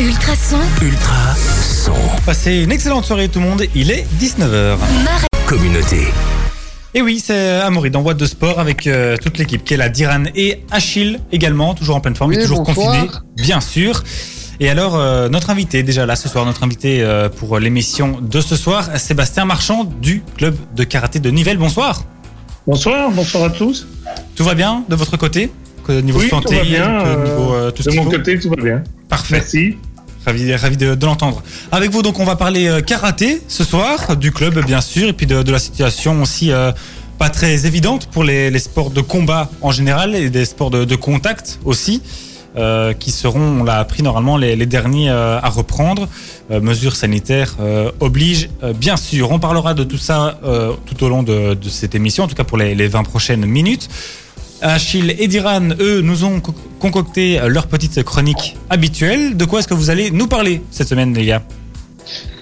Ultrason. Ultra son. Passez une excellente soirée tout le monde, il est 19h. Mare- Communauté. Et oui, c'est Amaury dans Boîte de Sport avec euh, toute l'équipe qui est là, Diran et Achille également, toujours en pleine forme, Oui, et toujours bonsoir. confiné, bien sûr. Et alors, euh, notre invité, déjà là ce soir, notre invité euh, pour l'émission de ce soir, Sébastien Marchand du club de karaté de Nivelles. Bonsoir. Bonsoir, bonsoir à tous. Tout va bien de votre côté? Que Niveau Oui, tout santé, va bien, que euh, niveau euh, tout ce De mon faut côté, tout va bien. Parfait. Merci. Ravi, ravi de, de l'entendre. Avec vous, donc, on va parler euh, karaté ce soir, du club, bien sûr, et puis de, de la situation aussi euh, pas très évidente pour les, les sports de combat en général et des sports de, de contact aussi, euh, qui seront, on l'a appris normalement, les, les derniers euh, à reprendre. Euh, mesures sanitaires euh, obligent, euh, bien sûr. On parlera de tout ça euh, tout au long de, de cette émission, en tout cas pour les, les 20 prochaines minutes. Achille et Diran, eux, nous ont co- concocté euh, leur petite chronique habituelle. De quoi est-ce que vous allez nous parler cette semaine, les gars?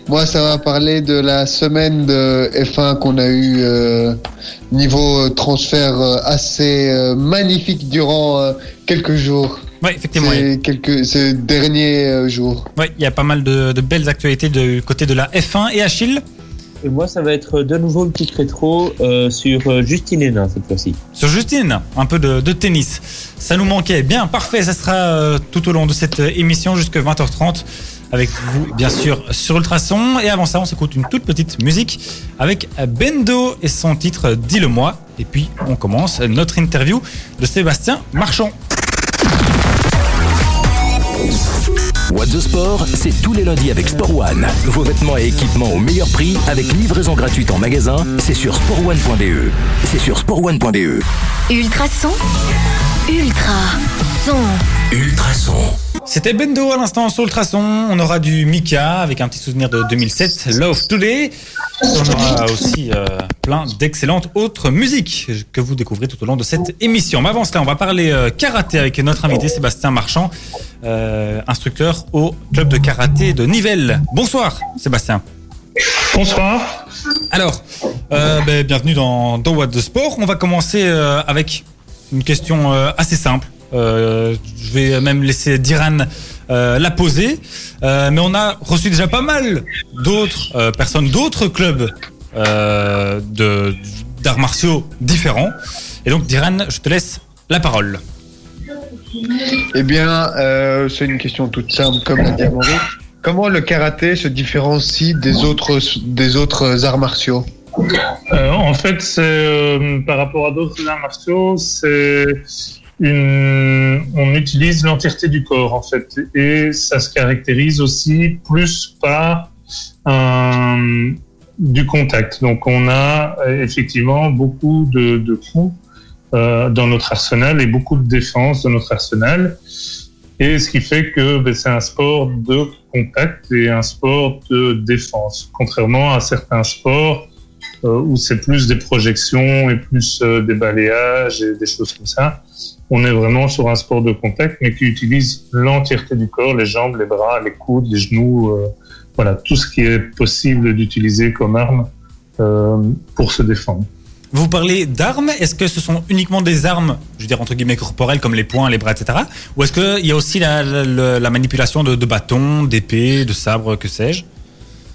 Moi, ça va parler de la semaine de F1 qu'on a eu euh, niveau euh, transfert assez euh, magnifique durant euh, quelques jours. Oui, effectivement. Ces quelques ces derniers jours. ouais, il y a pas mal de, de belles actualités du côté de la F1. Et Achille, Et moi, ça va être de nouveau une petite rétro euh, sur euh, Justine Hénin cette fois-ci. sur Justine, un peu de, tennis. Ça nous manquait. Bien, parfait. Ça sera euh, tout au long de cette émission jusqu'à 20h30 avec vous, bien sûr, sur Ultrason. Et avant ça, on s'écoute une toute petite musique avec Bendo et son titre Dis-le-moi. Et puis, on commence notre interview de Sébastien Marchand. What the Sport, c'est tous les lundis avec Sport One. Vos vêtements et équipements au meilleur prix avec livraison gratuite en magasin. C'est sur sportone.be. C'est sur sportone.be. Ultra. Son. Ultra son. C'était Bendo à l'instant sur Ultrason. On aura du Mika avec un petit souvenir de 2007, Love Today. On aura aussi euh, plein d'excellentes autres musiques que vous découvrez tout au long de cette émission. Mais avant cela, on va parler euh, karaté avec notre invité Sébastien Marchand, euh, instructeur au club de karaté de Nivelles. Bonsoir Sébastien. Bonsoir. Alors, euh, ben, bienvenue dans, dans What the Sport. On va commencer euh, avec une question euh, assez simple. Euh, je vais même laisser Diran euh, la poser. Euh, mais on a reçu déjà pas mal d'autres euh, personnes, d'autres clubs euh, de- d'arts martiaux différents. Et donc, Diran, je te laisse la parole. Eh bien, euh, c'est une question toute simple, comme l'a dit Amaury. Comment le karaté se différencie des autres, des autres arts martiaux? Euh, en fait, c'est euh, par rapport à d'autres arts martiaux, c'est une. On utilise l'entièreté du corps en fait, et ça se caractérise aussi plus par un, du contact. Donc, on a effectivement beaucoup de, de coups euh, dans notre arsenal et beaucoup de défense dans notre arsenal. Et ce qui fait que ben, c'est un sport de contact et un sport de défense, contrairement à certains sports euh, où c'est plus des projections et plus euh, des balayages et des choses comme ça. On est vraiment sur un sport de contact, mais qui utilise l'entièreté du corps, les jambes, les bras, les coudes, les genoux, euh, voilà, tout ce qui est possible d'utiliser comme arme euh, pour se défendre. Vous parlez d'armes. Est-ce que ce sont uniquement des armes, je veux dire entre guillemets corporelles comme les poings, les bras, etc. Ou est-ce qu'il y a aussi la, la- la manipulation de bâtons, d'épées, de sabres, que sais-je?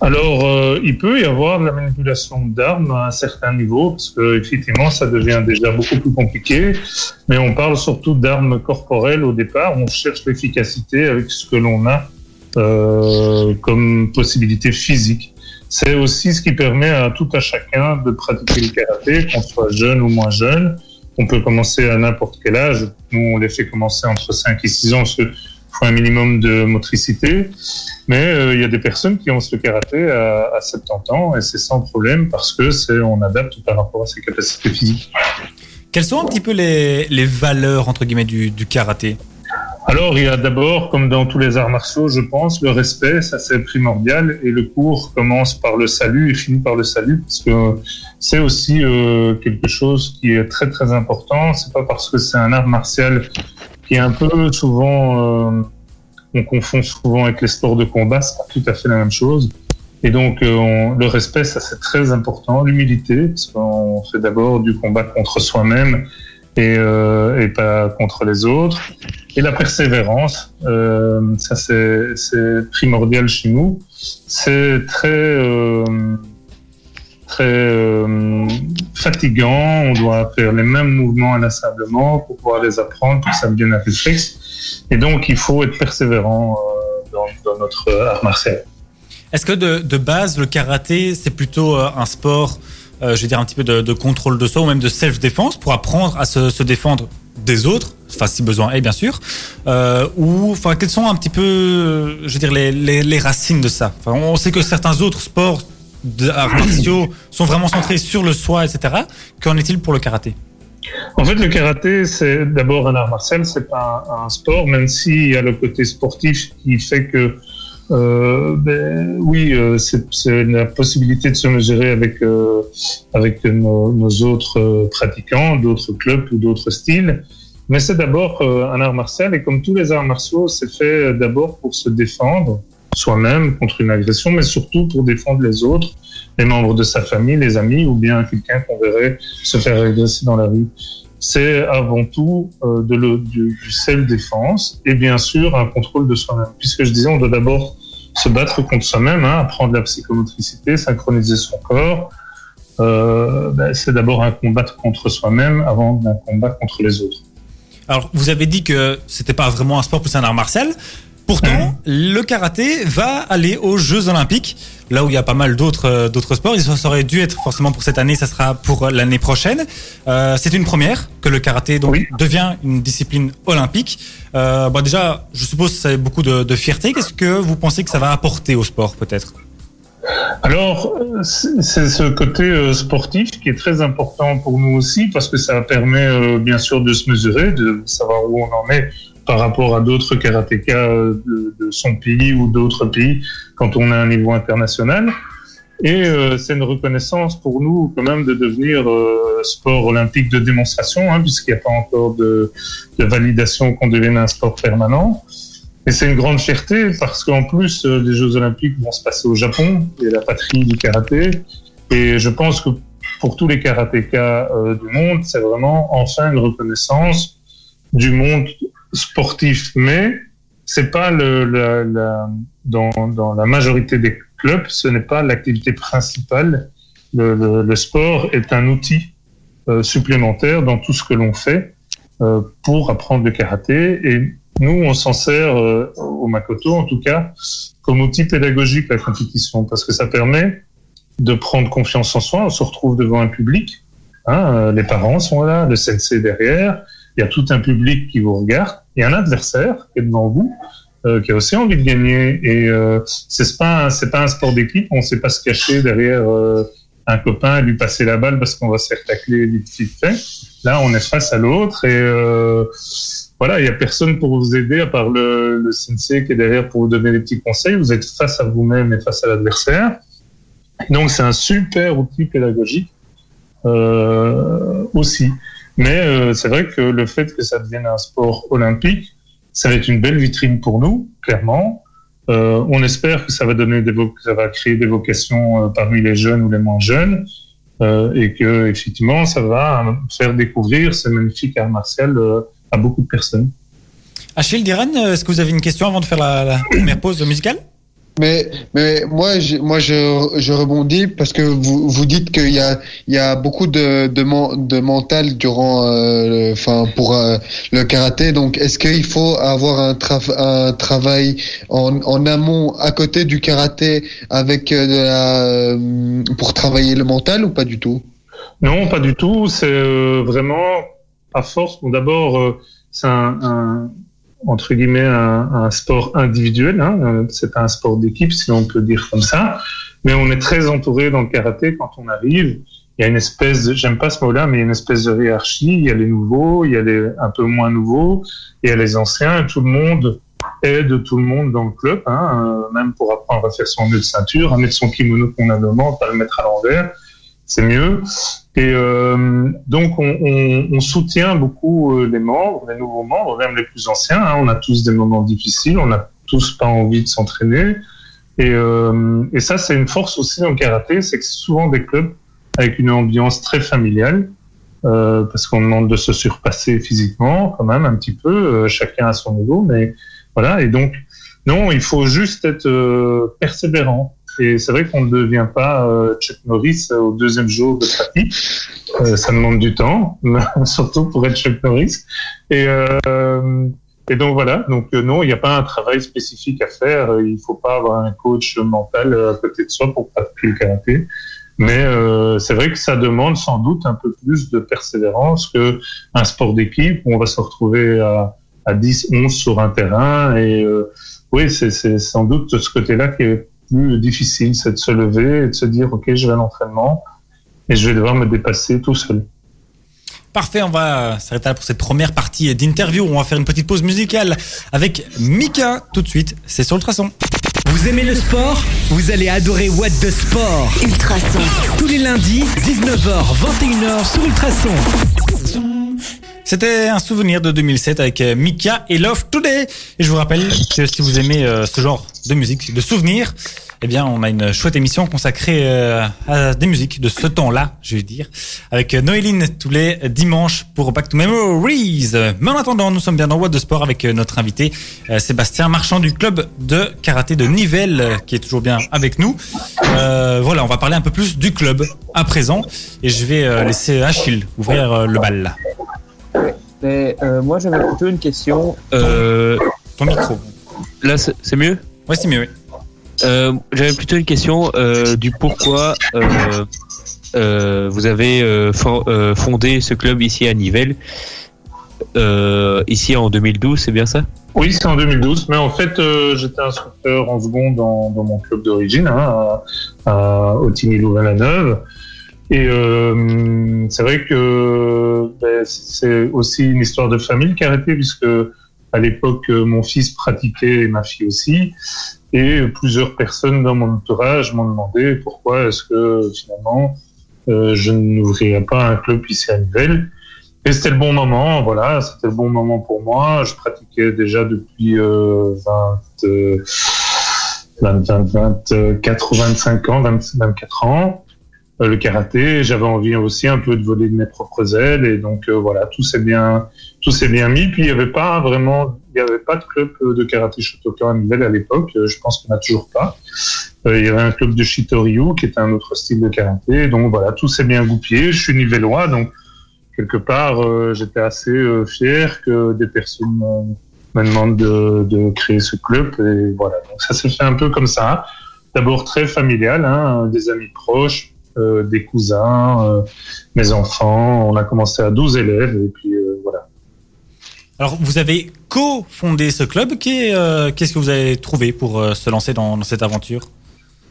Alors, euh, il peut y avoir de la manipulation d'armes à un certain niveau, parce que effectivement, ça devient déjà beaucoup plus compliqué. Mais on parle surtout d'armes corporelles au départ. On cherche l'efficacité avec ce que l'on a euh, comme possibilité physique. C'est aussi ce qui permet à tout à chacun de pratiquer le karaté, qu'on soit jeune ou moins jeune. On peut commencer à n'importe quel âge. Nous, on les fait commencer entre 5 et 6 ans, faut un minimum de motricité. Mais euh, il y a des personnes qui ont ce karaté à, à 70 ans et c'est sans problème parce que c'est on adapte par rapport à ses capacités physiques. Quelles sont un petit peu les, les valeurs entre guillemets du, du karaté? Alors il y a d'abord, comme dans tous les arts martiaux, je pense, le respect, ça c'est primordial et le cours commence par le salut et finit par le salut parce que c'est aussi euh, quelque chose qui est très très important. C'est pas parce que c'est un art martial qui est un peu souvent euh, on confond souvent avec les sports de combat, c'est pas tout à fait la même chose. Et donc, euh, le respect, ça c'est très important. L'humilité, parce qu'on fait d'abord du combat contre soi-même et, euh, pas contre les autres. Et la persévérance, ça c'est primordial chez nous. C'est très très euh, fatigant. On doit faire les mêmes mouvements inlassablement pour pouvoir les apprendre, pour que ça devienne un réflexe. Et donc il faut être persévérant euh, dans, notre art martial. Est-ce que de, base, le karaté, c'est plutôt euh, un sport, euh, je vais dire un petit peu de, contrôle de soi ou même de self-défense pour apprendre à se, défendre des autres, enfin si besoin est bien sûr, ou enfin quelles sont un petit peu, je veux dire les, les, racines de ça? On sait que certains autres sports d'arts martiaux sont vraiment centrés sur le soi, etc. Qu'en est-il pour le karaté? En fait, le karaté, c'est d'abord un art martial, c'est pas un, sport, même s'il y a le côté sportif qui fait que, euh, ben, oui, euh, c'est la possibilité de se mesurer avec euh, avec nos, nos autres pratiquants, d'autres clubs ou d'autres styles. Mais c'est d'abord un art martial et comme tous les arts martiaux, c'est fait d'abord pour se défendre soi-même contre une agression, mais surtout pour défendre les autres, les membres de sa famille, les amis ou bien quelqu'un qu'on verrait se faire agresser dans la rue c'est avant tout euh, de du self-défense et bien sûr un contrôle de soi-même. Puisque je disais, on doit d'abord se battre contre soi-même, hein, apprendre la psychomotricité, synchroniser son corps. Euh, ben, c'est d'abord un combat contre soi-même avant d'un combat contre les autres. Alors, vous avez dit que c'était pas vraiment un sport, plus un art martial. Pourtant, le karaté va aller aux Jeux Olympiques, là où il y a pas mal d'autres euh, d'autres sports. Il ça aurait dû être forcément pour cette année, ça sera pour l'année prochaine. Euh, c'est une première que le karaté donc Oui. devient une discipline olympique. Euh, bon, déjà, je suppose a beaucoup de, de fierté. Qu'est-ce que vous pensez que ça va apporter au sport, peut-être? Alors, c'est c'est ce côté sportif qui est très important pour nous aussi parce que ça permet bien sûr de se mesurer, de savoir où on en est par rapport à d'autres karatékas euh, de, son pays ou d'autres pays quand on a un niveau international. Et euh, c'est une reconnaissance pour nous quand même de devenir euh, sport olympique de démonstration, hein, puisqu'il n'y a pas encore de, validation qu'on devienne un sport permanent. Et c'est une grande fierté parce qu'en plus, les Jeux Olympiques vont se passer au Japon, qui est la patrie du karaté. Et je pense que pour tous les karatékas du monde, c'est vraiment enfin une reconnaissance du monde sportif. Mais c'est pas le, la, la, dans, dans la majorité des clubs, ce n'est pas l'activité principale. Le, le, le sport est un outil euh, supplémentaire dans tout ce que l'on fait euh, pour apprendre le karaté. Et nous, on s'en sert euh, au Makoto, en tout cas, comme outil pédagogique la compétition, parce que ça permet de prendre confiance en soi. On se retrouve devant un public. Hein, euh, les parents sont là, le sensei derrière. Il y a tout un public qui vous regarde. A un adversaire qui est devant vous, euh, qui a aussi envie de gagner. Et euh, c'est pas un sport d'équipe. On ne sait pas se cacher derrière euh, un copain et lui passer la balle parce qu'on va se tacler vite vite fait. Là, on est face à l'autre et euh, voilà, il y a personne pour vous aider à part le, le qui est derrière pour vous donner des petits conseils. Vous êtes face à vous-même et face à l'adversaire. Donc, c'est un super outil pédagogique aussi. Mais euh, c'est vrai que le fait que ça devienne un sport olympique, ça va être une belle vitrine pour nous, clairement. Euh, on espère que ça va donner des ça va créer des vocations euh, parmi les jeunes ou les moins jeunes, euh, et que effectivement ça va faire découvrir ce magnifique art martial euh, à beaucoup de personnes. Achille, Diran, est-ce que vous avez une question avant de faire la, la première pause musicale? Mais, mais moi, je, moi je, je rebondis parce que vous, vous dites qu'il y a, il y a beaucoup de, de, de mental durant, euh, enfin, pour euh, le karaté. Donc, est-ce qu'il faut avoir un, traf- un travail en, en amont à côté du karaté avec euh, de la, euh, pour travailler le mental ou pas du tout? Non, pas du tout. C'est euh, vraiment à force. Bon, d'abord, euh, c'est un, un- entre guillemets un, un sport individuel. Hein. Euh, C'est pas un sport d'équipe, si on peut dire comme ça. Mais on est très entouré dans le karaté quand on arrive. Il y a une espèce, j'aime pas ce mot-là, mais il y a une espèce de hiérarchie. Il y a les nouveaux, il y a les un peu moins nouveaux, il y a les anciens. Tout le monde aide tout le monde dans le club, hein, euh, même pour apprendre à faire son nœud de ceinture, à mettre son kimono convenablement, pas le mettre à l'envers, c'est mieux. Et euh, donc on, on, on soutient beaucoup euh, les membres, les nouveaux membres, même les plus anciens. hein. on a tous des moments difficiles, on n'a tous pas envie de s'entraîner. Et, euh, et ça, c'est une force aussi le karaté, c'est que c'est souvent des clubs avec une ambiance très familiale. euh, parce qu'on demande de se surpasser physiquement quand même un petit peu, euh, chacun à son niveau, mais voilà. Et donc, non, il faut juste être euh, persévérant. Et c'est vrai qu'on ne devient pas euh, Chuck Norris au deuxième jour de pratique. Euh, ça demande du temps, surtout pour être Chuck Norris. Et, euh, donc voilà. Donc euh, non, il n'y a pas un travail spécifique à faire. Il faut pas avoir un coach mental à côté de soi pour pratiquer le karaté. Mais euh, c'est vrai que ça demande sans doute un peu plus de persévérance que un sport d'équipe où on va se retrouver à, à 10, 11 sur un terrain. Et euh, oui, c'est sans doute ce côté-là qui est plus difficile, c'est de se lever et de se dire, OK, je vais à l'entraînement et je vais devoir me dépasser tout seul. Parfait, on va s'arrêter là pour cette première partie d'interview. On va faire une petite pause musicale avec Mika tout de suite. C'est sur le traçon. Vous aimez le sport? Vous allez adorer What the Sport. Ultrason. Tous les lundis, 19h, 21h sur Ultrason. C'était un souvenir de 2007 avec euh, Mika et Love Today. Et je vous rappelle que si vous aimez euh, ce genre de musique, de souvenirs, eh bien, on a une chouette émission consacrée euh, à des musiques de ce temps-là, je vais dire, avec euh, Noéline tous les dimanches pour Back to Memories. Mais en attendant, nous sommes bien dans What de Sport avec euh, notre invité Sébastien Marchand du club de karaté de Nivelles, qui est toujours bien avec nous. Euh, voilà, on va parler un peu plus du club à présent, et je vais laisser Achille ouvrir le bal. Mais euh, moi, j'avais plutôt une question. Euh, Ton micro. là, c'est c'est mieux? Ouais, c'est mieux. oui. Euh, J'avais plutôt une question euh, du pourquoi euh, euh, vous avez euh, for- fondé ce club ici à Nivelles, ici en 2012, c'est bien ça? Oui, c'est en 2012, mais en fait, j'étais instructeur en seconde dans, dans mon club d'origine, hein, à, à Otigny-Louvain-la-Neuve. Et euh, c'est vrai que ben, c'est aussi une histoire de famille le karaté, puisque à l'époque, euh, mon fils pratiquait et ma fille aussi. Et plusieurs personnes dans mon entourage m'ont demandé pourquoi est-ce que finalement euh, je n'ouvrirais pas un club ici à Nivelles. Et c'était le bon moment, voilà, c'était le bon moment pour moi. Je pratiquais déjà depuis euh, 20, euh, 20, 20, 24 ou 25 ans, 20, 24 ans, le karaté. J'avais envie aussi un peu de voler de mes propres ailes et donc euh, voilà, tout s'est bien, tout s'est bien mis. Puis il y avait pas vraiment, il y avait pas de club euh, de karaté Shotokan à Nivelles à l'époque. Euh, Je pense qu'il n'y en a toujours pas. Euh, il y avait un club de Shitoryu qui était un autre style de karaté. Donc voilà, tout s'est bien goupillé. Je suis nivellois, donc quelque part, euh, j'étais assez euh, fier que des personnes euh, me demandent de, créer ce club. Et voilà, donc ça s'est fait un peu comme ça. D'abord très familial, hein, des amis proches, euh, des cousins, euh, mes enfants. On a commencé à 12 élèves et puis euh, voilà. Alors, vous avez co-fondé ce club. Qu'est- euh, Qu'est-ce que vous avez trouvé pour euh, se lancer dans, dans cette aventure?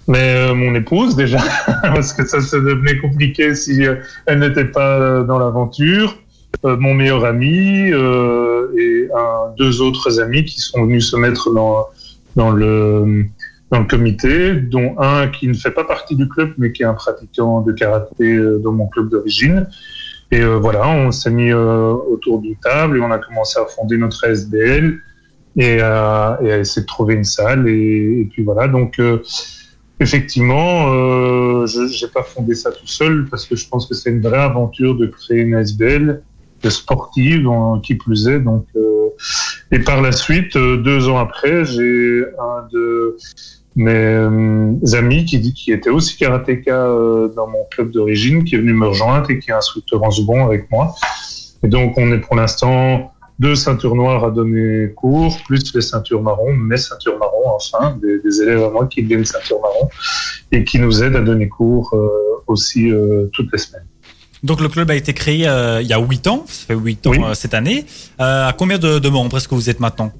Mais euh, mon épouse déjà, parce que ça, ça devenait compliqué si euh, elle n'était pas euh, dans l'aventure. Euh, mon meilleur ami euh, et un, deux autres amis qui sont venus se mettre dans, dans, le, dans le comité, dont un qui ne fait pas partie du club, mais qui est un pratiquant de karaté euh, dans mon club d'origine. Et euh, voilà, on s'est mis euh, autour d'une table et on a commencé à fonder notre SBL et à, et à essayer de trouver une salle. Et, puis voilà, donc euh, effectivement, euh, je n'ai pas fondé ça tout seul parce que je pense que c'est une vraie aventure de créer une SBL sportive, qui plus est. Donc, euh, et par la suite, deux ans après, j'ai un de mes euh, amis qui était aussi karatéka euh, dans mon club d'origine, qui est venu me rejoindre et qui est instructeur en second avec moi. Et donc, on est pour l'instant deux ceintures noires à donner cours, plus les ceintures marron, mes ceintures marron, enfin, des, des élèves à moi qui deviennent ceintures marron et qui nous aident à donner cours euh, aussi euh, toutes les semaines. Donc, le club a été créé euh, il y a 8 ans. Ça fait 8 ans Oui. cette année. À combien de, de membres est-ce que vous êtes maintenant?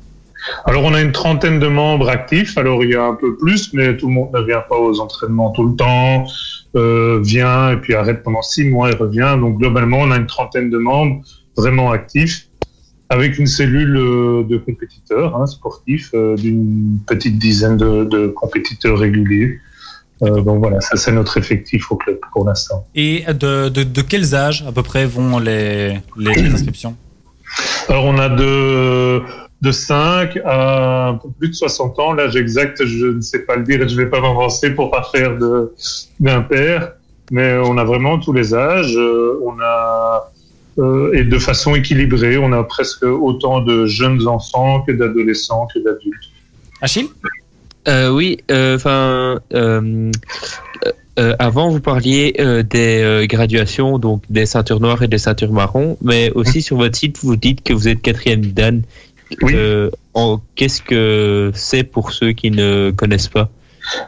Alors, on a une trentaine de membres actifs. Alors, il y a un peu plus, mais tout le monde ne vient pas aux entraînements tout le temps, euh, vient et puis arrête pendant six mois et revient. Donc, globalement, on a une trentaine de membres vraiment actifs, avec une cellule euh, de compétiteurs hein, sportifs euh, d'une petite dizaine de, de compétiteurs réguliers. Euh, donc voilà, ça c'est notre effectif au club pour l'instant. Et de, de, de quels âges à peu près vont les, les, les inscriptions? Alors, on a de, de 5 à un peu plus de 60 ans. L'âge exact, je ne sais pas le dire et je ne vais pas m'avancer pour pas faire de, d'impair. Mais on a vraiment tous les âges. Euh, On a euh, et de façon équilibrée. On a presque autant de jeunes enfants que d'adolescents que d'adultes. Achille? Euh, oui, enfin, euh, euh, avant vous parliez euh, des euh, graduations, donc des ceintures noires et des ceintures marron, mais aussi sur votre site vous dites que vous êtes quatrième dan. Oui. Euh, Qu'est-ce que c'est pour ceux qui ne connaissent pas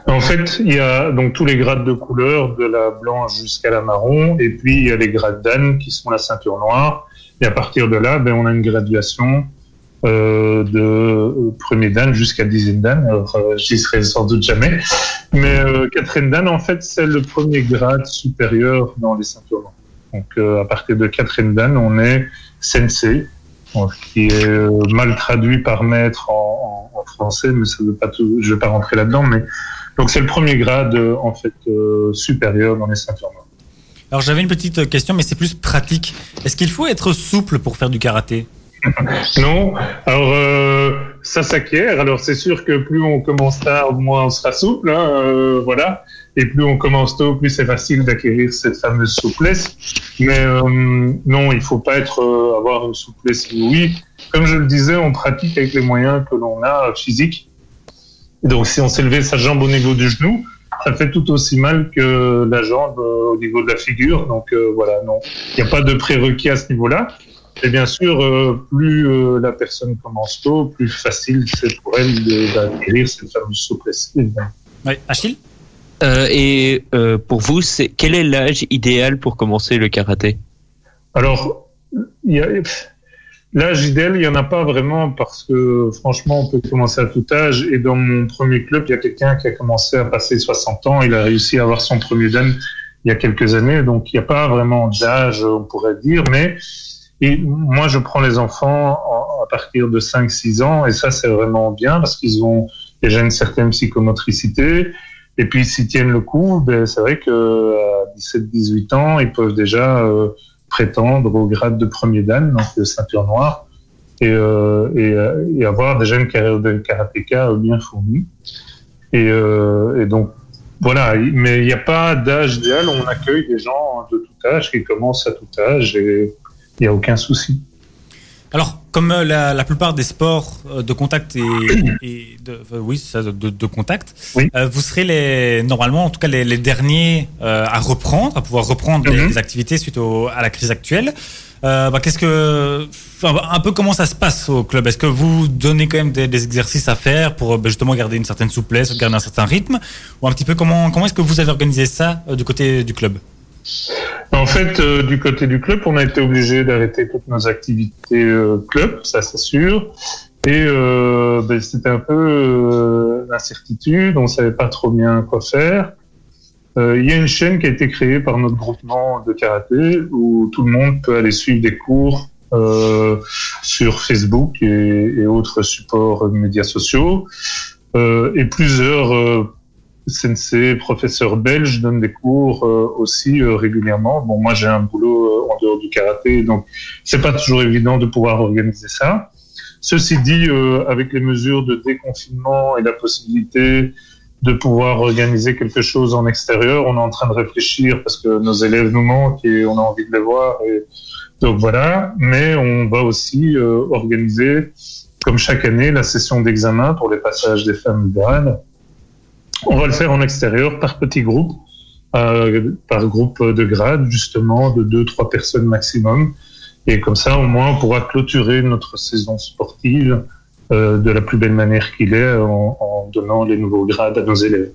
En fait, il y a donc tous les grades de couleur, de la blanche jusqu'à la marron, et puis il y a les grades d'âne qui sont la ceinture noire. Et à partir de là, ben, on a une graduation euh, de euh, premier dan jusqu'à dixième dan. Alors, euh, j'y serai sans doute jamais. Mais euh, quatrième dan, en fait, c'est le premier grade supérieur dans les ceintures noires. Donc, à partir de quatrième dan, on est sensei, qui est euh, mal traduit par maître en, en- en français, mais ça veut pas tout, je vais pas rentrer là-dedans, mais donc c'est le premier grade euh, en fait euh, supérieur dans les ceintures noires. Alors j'avais une petite question, mais c'est plus pratique. Est-ce qu'il faut être souple pour faire du karaté? Non, alors euh, ça s'acquiert. Alors c'est sûr que plus on commence tard, moins on sera souple, hein, euh, voilà. Et plus on commence tôt, plus c'est facile d'acquérir cette fameuse souplesse. Mais euh, non, il faut pas être euh, avoir une souplesse oui. Comme je le disais, on pratique avec les moyens que l'on a physiques. Donc si on levé sa jambe au niveau du genou, ça fait tout aussi mal que la jambe euh, au niveau de la figure. Donc euh, voilà, non, il n'y a pas de prérequis à ce niveau-là. Et bien sûr, euh, plus euh, la personne commence tôt, plus facile c'est pour elle d'acquérir cette fameuse souplesse. Oui, Achille? Euh, Et euh, pour vous, c'est quel est l'âge idéal pour commencer le karaté? Alors, il y a- l'âge idéal, il n'y en a pas vraiment parce que franchement, on peut commencer à tout âge. Et dans mon premier club, il y a quelqu'un qui a commencé à passer 60 ans. Il a réussi à avoir son premier dan il y a quelques années. Donc, il n'y a pas vraiment d'âge, on pourrait dire. Mais et moi, je prends les enfants en- à partir de 5-6 ans. Et ça, c'est vraiment bien parce qu'ils ont déjà une certaine psychomotricité. Et puis, s'ils tiennent le coup, ben, c'est vrai que à 17-18 ans, ils peuvent déjà euh, prétendre au grade de premier dan, donc de ceinture noire, et, euh, euh, avoir déjà une carrière de karatéka bien fournie. Et, donc, voilà, mais il n'y a pas d'âge idéal, on accueille des gens de tout âge qui commencent à tout âge il n'y a aucun souci. Alors, comme euh, la, la plupart des sports euh, de contact et, et de, euh, oui, ça, de, de contact, Oui. euh, vous serez les, normalement, en tout cas, les, les derniers euh, à reprendre, à pouvoir reprendre les, Mhm. les activités suite au- à la crise actuelle. Euh, bah, qu'est-ce que, un peu comment ça se passe au club? Est-ce que vous donnez quand même des, des exercices à faire pour bah, justement garder une certaine souplesse, garder un certain rythme, ou un petit peu comment comment est-ce que vous avez organisé ça du côté du club? En fait, euh, du côté du club, on a été obligé d'arrêter toutes nos activités euh, club, ça c'est sûr. Et euh, ben, c'était un peu l'incertitude, on savait pas trop bien quoi faire. Il y a une chaîne qui a été créée par notre groupement de karaté où tout le monde peut aller suivre des cours sur Facebook et, et autres supports médias sociaux. Et plusieurs sensei, professeurs belges donnent des cours euh, aussi euh, régulièrement. Bon, moi j'ai un boulot euh, en dehors du karaté, donc c'est pas toujours évident de pouvoir organiser ça. Ceci dit, euh, avec les mesures de déconfinement et la possibilité de pouvoir organiser quelque chose en extérieur, on est en train de réfléchir parce que nos élèves nous manquent et on a envie de les voir. Et donc voilà, mais on va aussi euh, organiser, comme chaque année, la session d'examen pour les passages des femmes d'âne. On va le faire en extérieur par petits groupes, euh, par groupe de grade, justement, de deux, trois personnes maximum. Et comme ça, au moins, on pourra clôturer notre saison sportive euh, de la plus belle manière qu'il est en, donnant les nouveaux grades à nos élèves.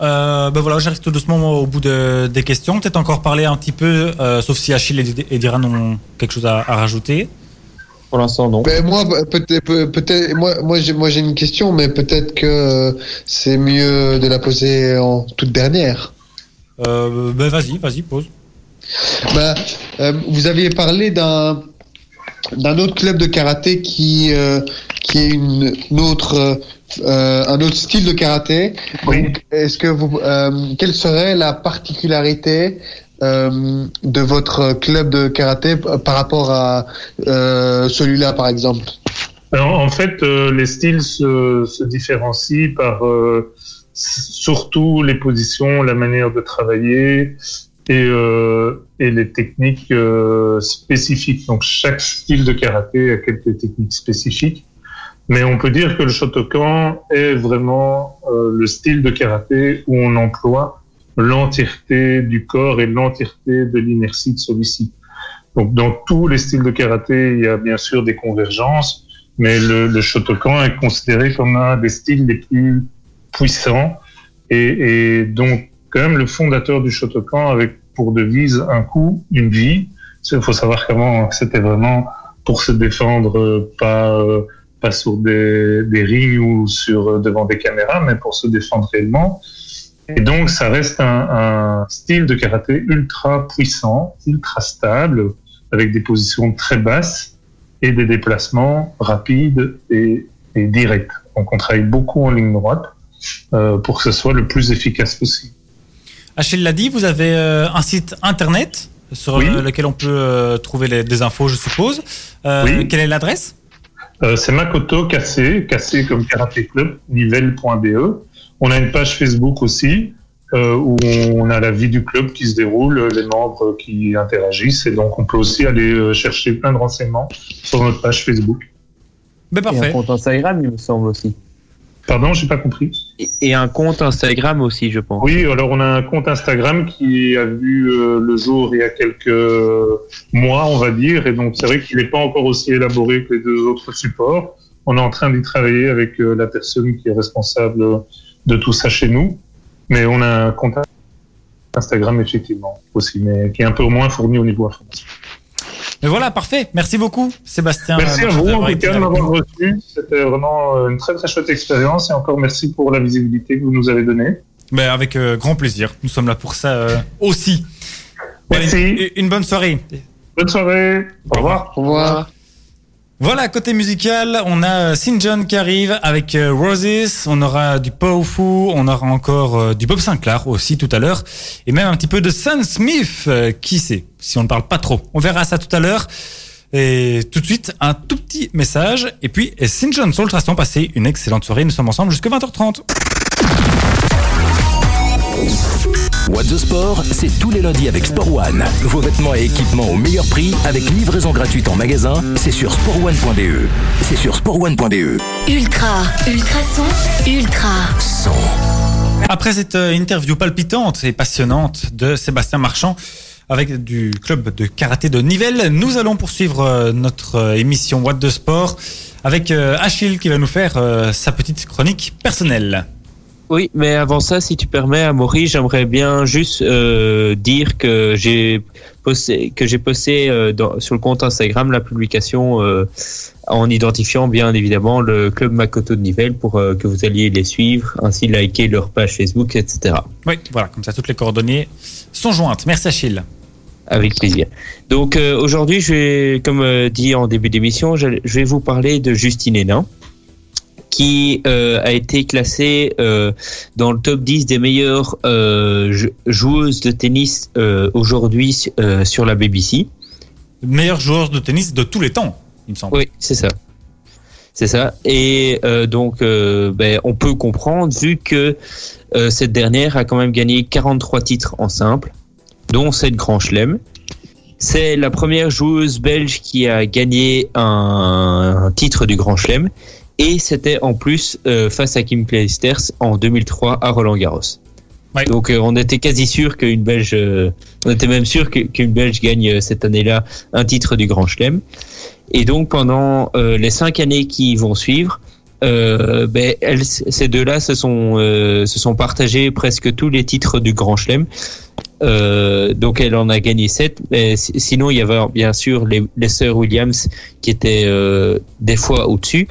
Euh, ben voilà, j'arrive tout doucement au bout de- des questions. Peut-être encore parler un petit peu, sauf si Achille et, et Diran ont quelque chose à rajouter. Pour l'instant, non. Ben, moi, peut-être, peut- peut-être, moi, moi, j'ai, moi, j'ai une question, mais peut-être que euh, c'est mieux de la poser en toute dernière. Euh, ben vas-y, vas-y, pose. Ben, euh, vous aviez parlé d'un d'un autre club de karaté qui euh, qui est une, une autre euh, un autre style de karaté. Oui. Donc, est-ce que vous euh, quelle serait la particularité euh, de votre club de karaté par rapport à euh, celui-là, par exemple? En fait, euh, les styles se, différencient par surtout les positions, la manière de travailler, et, les techniques spécifiques. Donc chaque style de karaté a quelques techniques spécifiques. Mais on peut dire que le Shotokan est vraiment le style de karaté où on emploie l'entièreté du corps et l'entièreté de l'inertie de celui-ci. Donc dans tous les styles de karaté, il y a bien sûr des convergences, mais le, le Shotokan est considéré comme un des styles les plus puissants et, et donc quand même le fondateur du Shotokan avec pour devise un coup, une vie. Il faut savoir qu'avant c'était vraiment pour se défendre, euh, pas euh, pas sur des, des rings ou sur euh, devant des caméras, mais pour se défendre réellement. Et donc ça reste un, un style de karaté ultra puissant, ultra stable, avec des positions très basses et des déplacements rapides et, et directs. Donc on travaille beaucoup en ligne droite euh, pour que ce soit le plus efficace possible. Achille l'a dit, vous avez euh, un site internet sur Oui. euh, lequel on peut euh, trouver les- des infos, je suppose. Oui. Quelle est l'adresse? C'est Makoto Cassé, Cassé comme karaté club, nivelle.be. On a une page Facebook aussi euh, où on a la vie du club qui se déroule, les membres qui interagissent et donc on peut aussi aller euh, chercher plein de renseignements sur notre page Facebook. Ben Et un parfait. compte Instagram, il me semble aussi. Pardon, j'ai pas compris. Et, et un compte Instagram aussi, je pense. Oui, alors on a un compte Instagram qui a vu euh, le jour il y a quelques mois, on va dire, et donc c'est vrai qu'il n'est pas encore aussi élaboré que les deux autres supports. On est en train d'y travailler avec euh, la personne qui est responsable de tout ça chez nous, mais on a un compte Instagram effectivement aussi, mais qui est un peu moins fourni au niveau informatique. Mais voilà, parfait. Merci beaucoup, Sébastien. Merci à vous en tout cas de m'avoir reçu. C'était vraiment euh, une très très chouette expérience et encore merci pour la visibilité que vous nous avez donnée. Ben, avec euh, grand plaisir. Nous sommes là pour ça euh, aussi. Merci. une bonne soirée. Bonne soirée. Au revoir. Au revoir. Voilà, côté musical, on a St. John qui arrive avec euh, Roses, on aura du Powerful, on aura encore euh, du Bob Sinclair aussi tout à l'heure, et même un petit peu de Sam Smith, euh, qui sait, si on ne parle pas trop. On verra ça tout à l'heure. Et tout de suite, un tout petit message, et puis St. John sur Ultrason, passez une excellente soirée, nous sommes ensemble jusqu'à 20h30. What the Sport, c'est tous les lundis avec Sport One. Vos vêtements et équipements au meilleur prix avec livraison gratuite en magasin, c'est sur sportone.be. C'est sur sportone.be. Ultra, ultra son, ultra. Son. Après cette euh, interview palpitante et passionnante de Sébastien Marchand avec du club de karaté de Nivelles, nous allons poursuivre euh, notre euh, émission What de Sport avec Achille qui va nous faire sa petite chronique personnelle. Oui, mais avant ça, si tu permets, Amaury, j'aimerais bien juste euh, dire que j'ai posté, que j'ai posté euh, dans- sur le compte Instagram la publication euh, en identifiant bien évidemment le club Makoto de Nivelles pour que vous alliez les suivre, ainsi liker leur page Facebook, etc. Oui, voilà, comme ça toutes les coordonnées sont jointes. Merci Achille. Avec plaisir. Donc aujourd'hui, je vais, comme dit en début d'émission, je, je vais vous parler de Justine Hénin, qui euh, a été classée euh, dans le top 10 des meilleures euh, jou- joueuses de tennis aujourd'hui sur la BBC. Meilleur joueur de tennis de tous les temps, il me semble. Oui, c'est ça. C'est ça. Et euh, donc, euh, ben, on peut comprendre, vu que euh, cette dernière a quand même gagné 43 titres en simple, dont 7 grands chelems. C'est la première joueuse belge qui a gagné un, un titre du Grand Chelem. Et c'était en plus euh, face à Kim Clijsters en 2003 à Roland Garros. Ouais. Donc euh, on était quasi sûr qu'une Belge, euh, on était même sûr qu'une Belge gagne cette année-là un titre du Grand Chelem. Et donc pendant les cinq années qui vont suivre, euh, ben, elles, ces deux-là se sont euh, se sont partagés presque tous les titres du Grand Chelem. Euh, donc elle en a gagné sept. Mais si- sinon il y avait bien sûr les, les sœurs Williams qui étaient des fois au-dessus.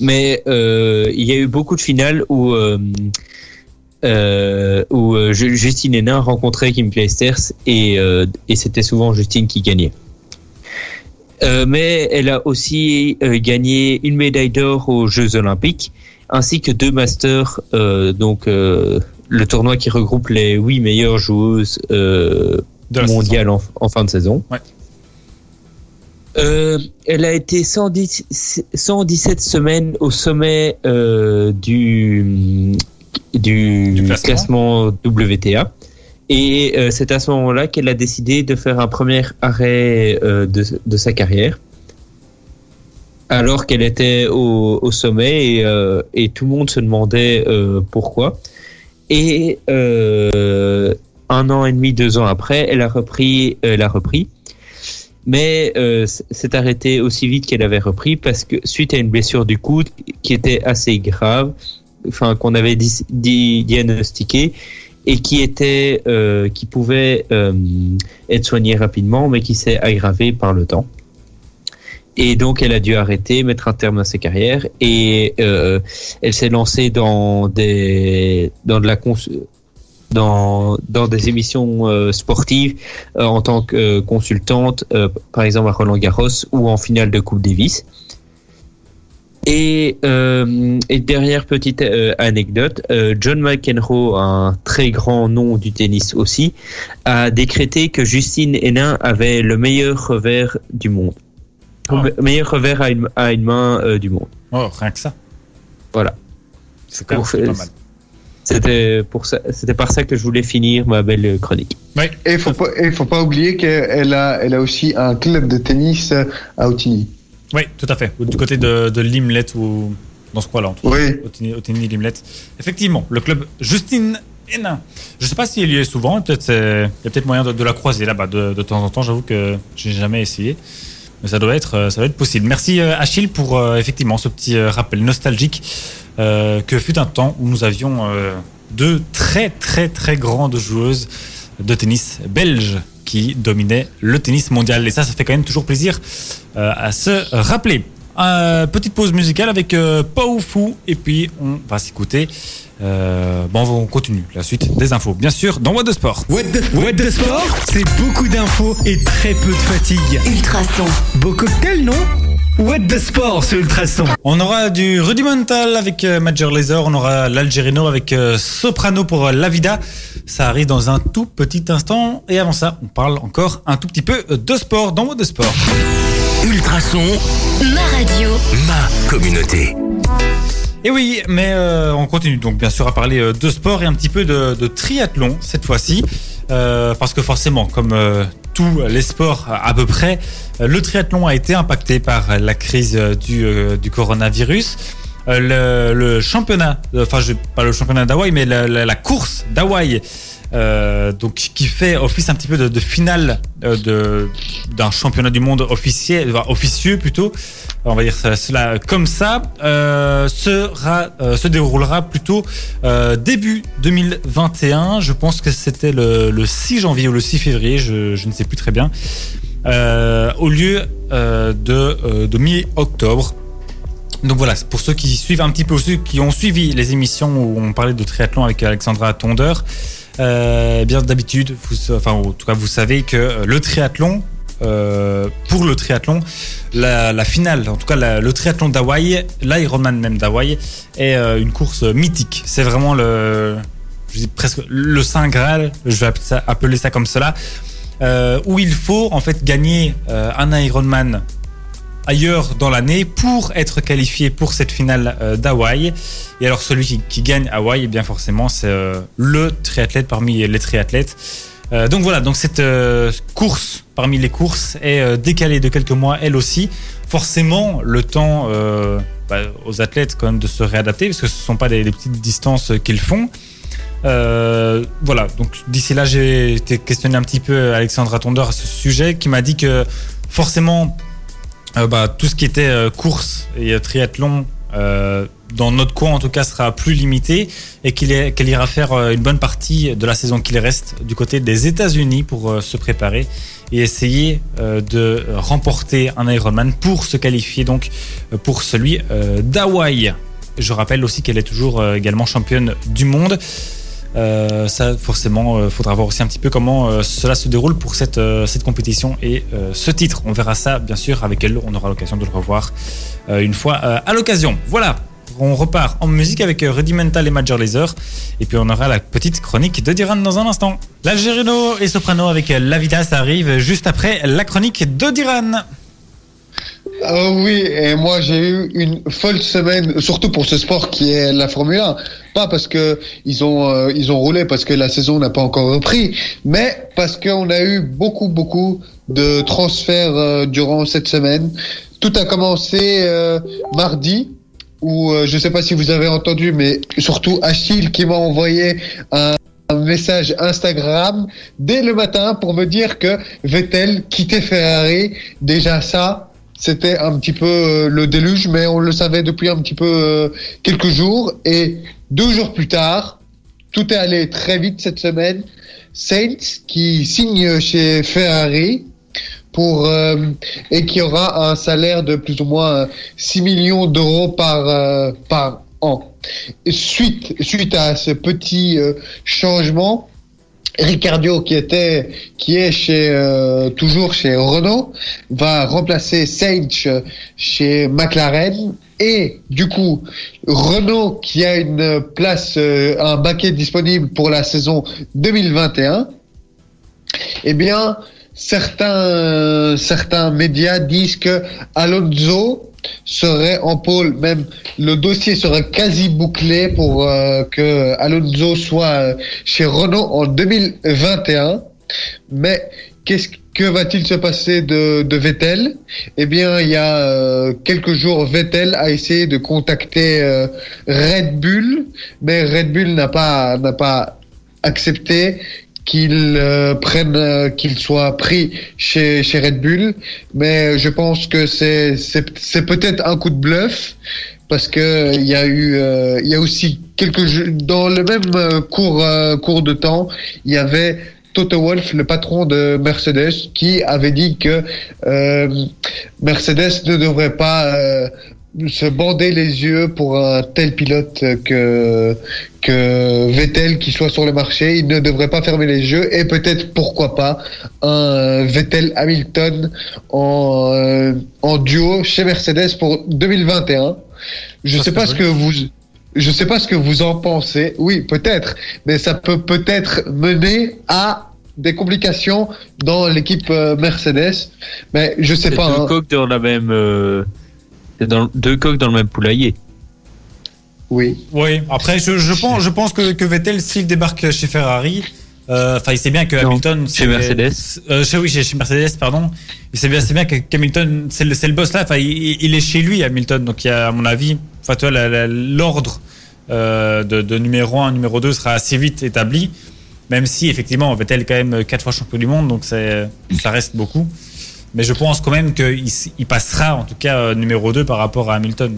Mais euh, il y a eu beaucoup de finales où euh, euh, où Justine Hénin rencontrait Kim Clijsters et, et c'était souvent Justine qui gagnait. Mais elle a aussi gagné une médaille d'or aux Jeux Olympiques, ainsi que deux masters, donc le tournoi qui regroupe les huit meilleures joueuses mondiales en, en fin de saison. Ouais. Euh, elle a été 110, 117 semaines au sommet euh, du, du, Du classement. WTA Et euh, c'est à ce moment-là qu'elle a décidé de faire un premier arrêt de, de sa carrière, alors qu'elle était au, au sommet et, et tout le monde se demandait pourquoi. Et un an et demi, deux ans après, elle a repris, elle a repris. Mais euh, s'est arrêtée aussi vite qu'elle avait repris parce que suite à une blessure du coude qui était assez grave, enfin qu'on avait diagnostiquée et qui était, euh, qui pouvait euh, être soignée rapidement, mais qui s'est aggravée par le temps. Et donc, elle a dû arrêter, mettre un terme à sa carrière, et euh, elle s'est lancée dans des, dans de la dans, dans des émissions euh, sportives euh, en tant que euh, consultante, par exemple à Roland Garros ou en finale de Coupe Davis. Et, et derrière petite anecdote, John McEnroe, un très grand nom du tennis aussi, a décrété que Justine Hénin avait le meilleur revers du monde. Ah. Le meilleur revers à une, à une main du monde. Oh, rien que ça. Voilà. C'est quand même pas mal. C'était pour ça, c'était par ça que je voulais finir ma belle chronique. Et faut pas, et faut pas oublier qu'elle a, elle a aussi un club de tennis à Outigny. Oui, tout à fait. Du côté de, de Limlet ou dans ce coin-là, en tout cas. Oui. Otigny- Otigny Limlet. Effectivement, le club Justine Hénin. Je sais pas si elle y est souvent. Peut-être il y a peut-être moyen de, de la croiser là-bas de, de temps en temps. J'avoue que j'ai jamais essayé. Mais ça doit être, euh, ça doit être possible. Merci euh, Achille pour euh, effectivement ce petit rappel nostalgique euh, que fut un temps où nous avions euh, deux très très très grandes joueuses de tennis belges qui dominaient le tennis mondial. Et ça, ça fait quand même toujours plaisir euh, à se rappeler. Euh, petite pause musicale avec euh, Pau Fou et puis on va s'écouter. Euh, bon, on continue la suite des infos, bien sûr, dans What de Sport. What the, What the Sport, c'est beaucoup d'infos et très peu de fatigue. Ultrason. Beau cocktail, non? What the Sport sur Ultrason. On aura du rudimental avec euh, Major Laser, on aura l'Algerino avec euh, Soprano pour euh, La Vida. Ça arrive dans un tout petit instant. Et avant ça, on parle encore un tout petit peu de sport dans What de Sport. Ultrason, Ma radio. ma communauté. Et oui, mais euh, on continue donc bien sûr à parler de sport et un petit peu de, de triathlon cette fois-ci. Euh, parce que forcément, comme euh, tous les sports à peu près, le triathlon a été impacté par la crise du, euh, coronavirus. Euh, le, championnat, euh, enfin je, pas le championnat d'Hawaï, mais la, course d'Hawaï, donc qui fait office un petit peu de, finale d'un championnat du monde officiel, officieux plutôt, on va dire cela comme ça, euh, euh, se déroulera plutôt euh, début 2021. Je pense que c'était le, le 6 janvier ou le 6 février, je, ne sais plus très bien, au lieu de, mi-octobre. Donc voilà, pour ceux qui suivent un petit peu, ceux qui ont suivi les émissions où on parlait de triathlon avec Alexandra Tondeur, eh bien d'habitude, enfin en tout cas vous savez que le triathlon, euh, pour le triathlon, la, finale, en tout cas le triathlon d'Hawaï, l'Ironman même d'Hawaï, est euh, une course mythique. C'est vraiment le, presque le saint graal, je vais appeler ça, comme cela, euh, où il faut en fait gagner un Ironman ailleurs dans l'année pour être qualifié pour cette finale d'Hawaï. Et alors celui qui, gagne Hawaï, eh bien forcément c'est le triathlète parmi les triathlètes. Euh, donc voilà, donc cette euh, course parmi les courses est euh, décalée de quelques mois elle aussi. Forcément le temps bah, aux athlètes quand même de se réadapter parce que ce ne sont pas des, petites distances qu'ils font. Voilà, donc d'ici là j'ai été questionné un petit peu Alexandra Tondeur à ce sujet qui m'a dit que forcément bah, tout ce qui était course et triathlon euh, dans notre coin en tout cas sera plus limité et qu'elle ira faire euh, une bonne partie de la saison qu'il reste du côté des États-Unis pour euh, se préparer et essayer de remporter un Ironman pour se qualifier donc pour celui d'Hawaï. Je rappelle aussi qu'elle est toujours également championne du monde. Euh, ça, forcément, euh, faudra voir aussi un petit peu comment euh, cela se déroule pour cette, cette compétition et ce titre. On verra ça, bien sûr, avec elle. On aura l'occasion de le revoir une fois à l'occasion. Voilà, on repart en musique avec Rudimental et Major Laser. Et puis on aura la petite chronique de Diran dans un instant. L'Algérino et Soprano avec La Vida, ça arrive juste après la chronique de Diran. Ah oui, et moi j'ai eu une folle semaine, surtout pour ce sport qui est la Formule 1. Pas parce que ils ont euh, ils ont roulé parce que la saison n'a pas encore repris, mais parce qu'on a eu beaucoup beaucoup de transferts euh, durant cette semaine. Tout a commencé euh, mardi où je ne sais pas si vous avez entendu, mais surtout Achille qui m'a envoyé un un message Instagram dès le matin pour me dire que Vettel quittait Ferrari. Déjà ça, c'était un petit peu euh, le déluge, mais on le savait depuis un petit peu euh, quelques jours. Et deux jours plus tard, tout est allé très vite cette semaine. Saints qui signe chez Ferrari pour euh, et qui aura un salaire de plus ou moins 6 millions d'euros par par an. suite suite à ce petit changement, Ricardo qui était qui est euh, toujours chez Renault va remplacer Sainz chez McLaren. Et du coup Renault qui a une place euh, un baquet disponible pour la saison 2021 eh bien certains certains médias disent que Alonso serait en pôle, même le dossier serait quasi bouclé pour euh, que Alonso soit euh, chez Renault en 2021. Mais qu'est-ce que va-t-il se passer de, Vettel? Eh bien, il y a euh, quelques jours, Vettel a essayé de contacter Red Bull, mais Red Bull n'a pas accepté qu'il euh, prenne, euh, qu'il soit pris chez, chez Red Bull, mais je pense que c'est c'est peut-être un coup de bluff parce que il y a eu euh, il y a aussi quelques dans le même cours cours de temps il y avait Toto Wolff, le patron de Mercedes, qui avait dit que Mercedes ne devrait pas se bander les yeux pour un tel pilote que que Vettel qui soit sur le marché, il ne devrait pas fermer les yeux et peut-être pourquoi pas un Vettel Hamilton en euh, en duo chez Mercedes pour 2021. Je sais pas ce que vous je sais pas ce que vous en pensez. Oui, peut-être, mais ça peut peut-être mener à des complications dans l'équipe euh, Mercedes, mais je sais pas. Deux hein. coques dans la même euh, dans, deux coques dans le même poulailler. Oui. Oui. Après, je, je pense, je pense que, que Vettel, s'il débarque chez Ferrari, euh, enfin, il sait bien que Hamilton. Chez Mercedes. Euh, chez, oui, chez, Mercedes, pardon. Il sait bien, c'est bien qu'Hamilton, c'est le, le boss là. Enfin, il, il, est chez lui, Hamilton. Donc, il y a, à mon avis, enfin, toi, l'ordre euh, de, de, numéro 1, numéro 2 sera assez vite établi. Même si, effectivement, Vettel est quand même 4 fois champion du monde, donc ça reste beaucoup. Mais je pense quand même qu'il il passera, en tout cas, euh, numéro 2 par rapport à Hamilton.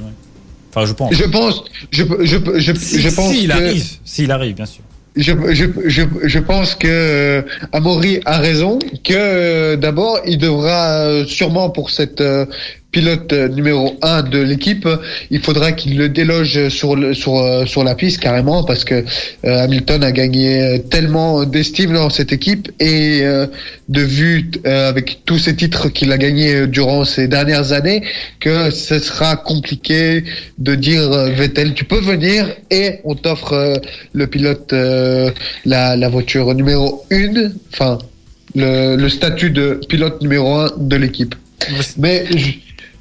Enfin, je pense. Je pense. Je, je, je, si, je pense. S'il arrive, s'il arrive, bien sûr. Je, je, je, je pense que euh, Amaury a raison, que euh, d'abord il devra sûrement pour cette pilote euh, numéro 1 de l'équipe, il faudra qu'il le déloge sur, le, sur, euh, sur la piste carrément parce que euh, Hamilton a gagné tellement d'estime dans cette équipe et de vue avec tous ces titres qu'il a gagnés durant ces dernières années que ce sera compliqué de dire Vettel tu peux venir et on t'offre le pilote la, la voiture numéro 1 enfin le, le statut de pilote numéro 1 de l'équipe. Mais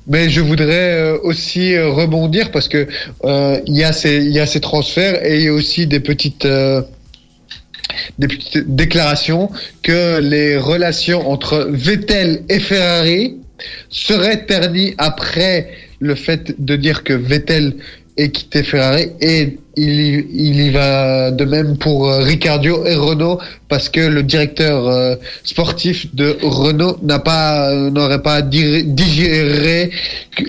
mais je voudrais euh, aussi euh, rebondir parce que euh, il y a ces il y a ces transferts et il y a aussi des petites des petites déclarations que les relations entre Vettel et Ferrari seraient ternies après le fait de dire que Vettel ait quitté Ferrari et il, il y va de même pour euh, Ricardo et Renault parce que le directeur euh, sportif de Renault n'a pas euh, n'aurait pas digéré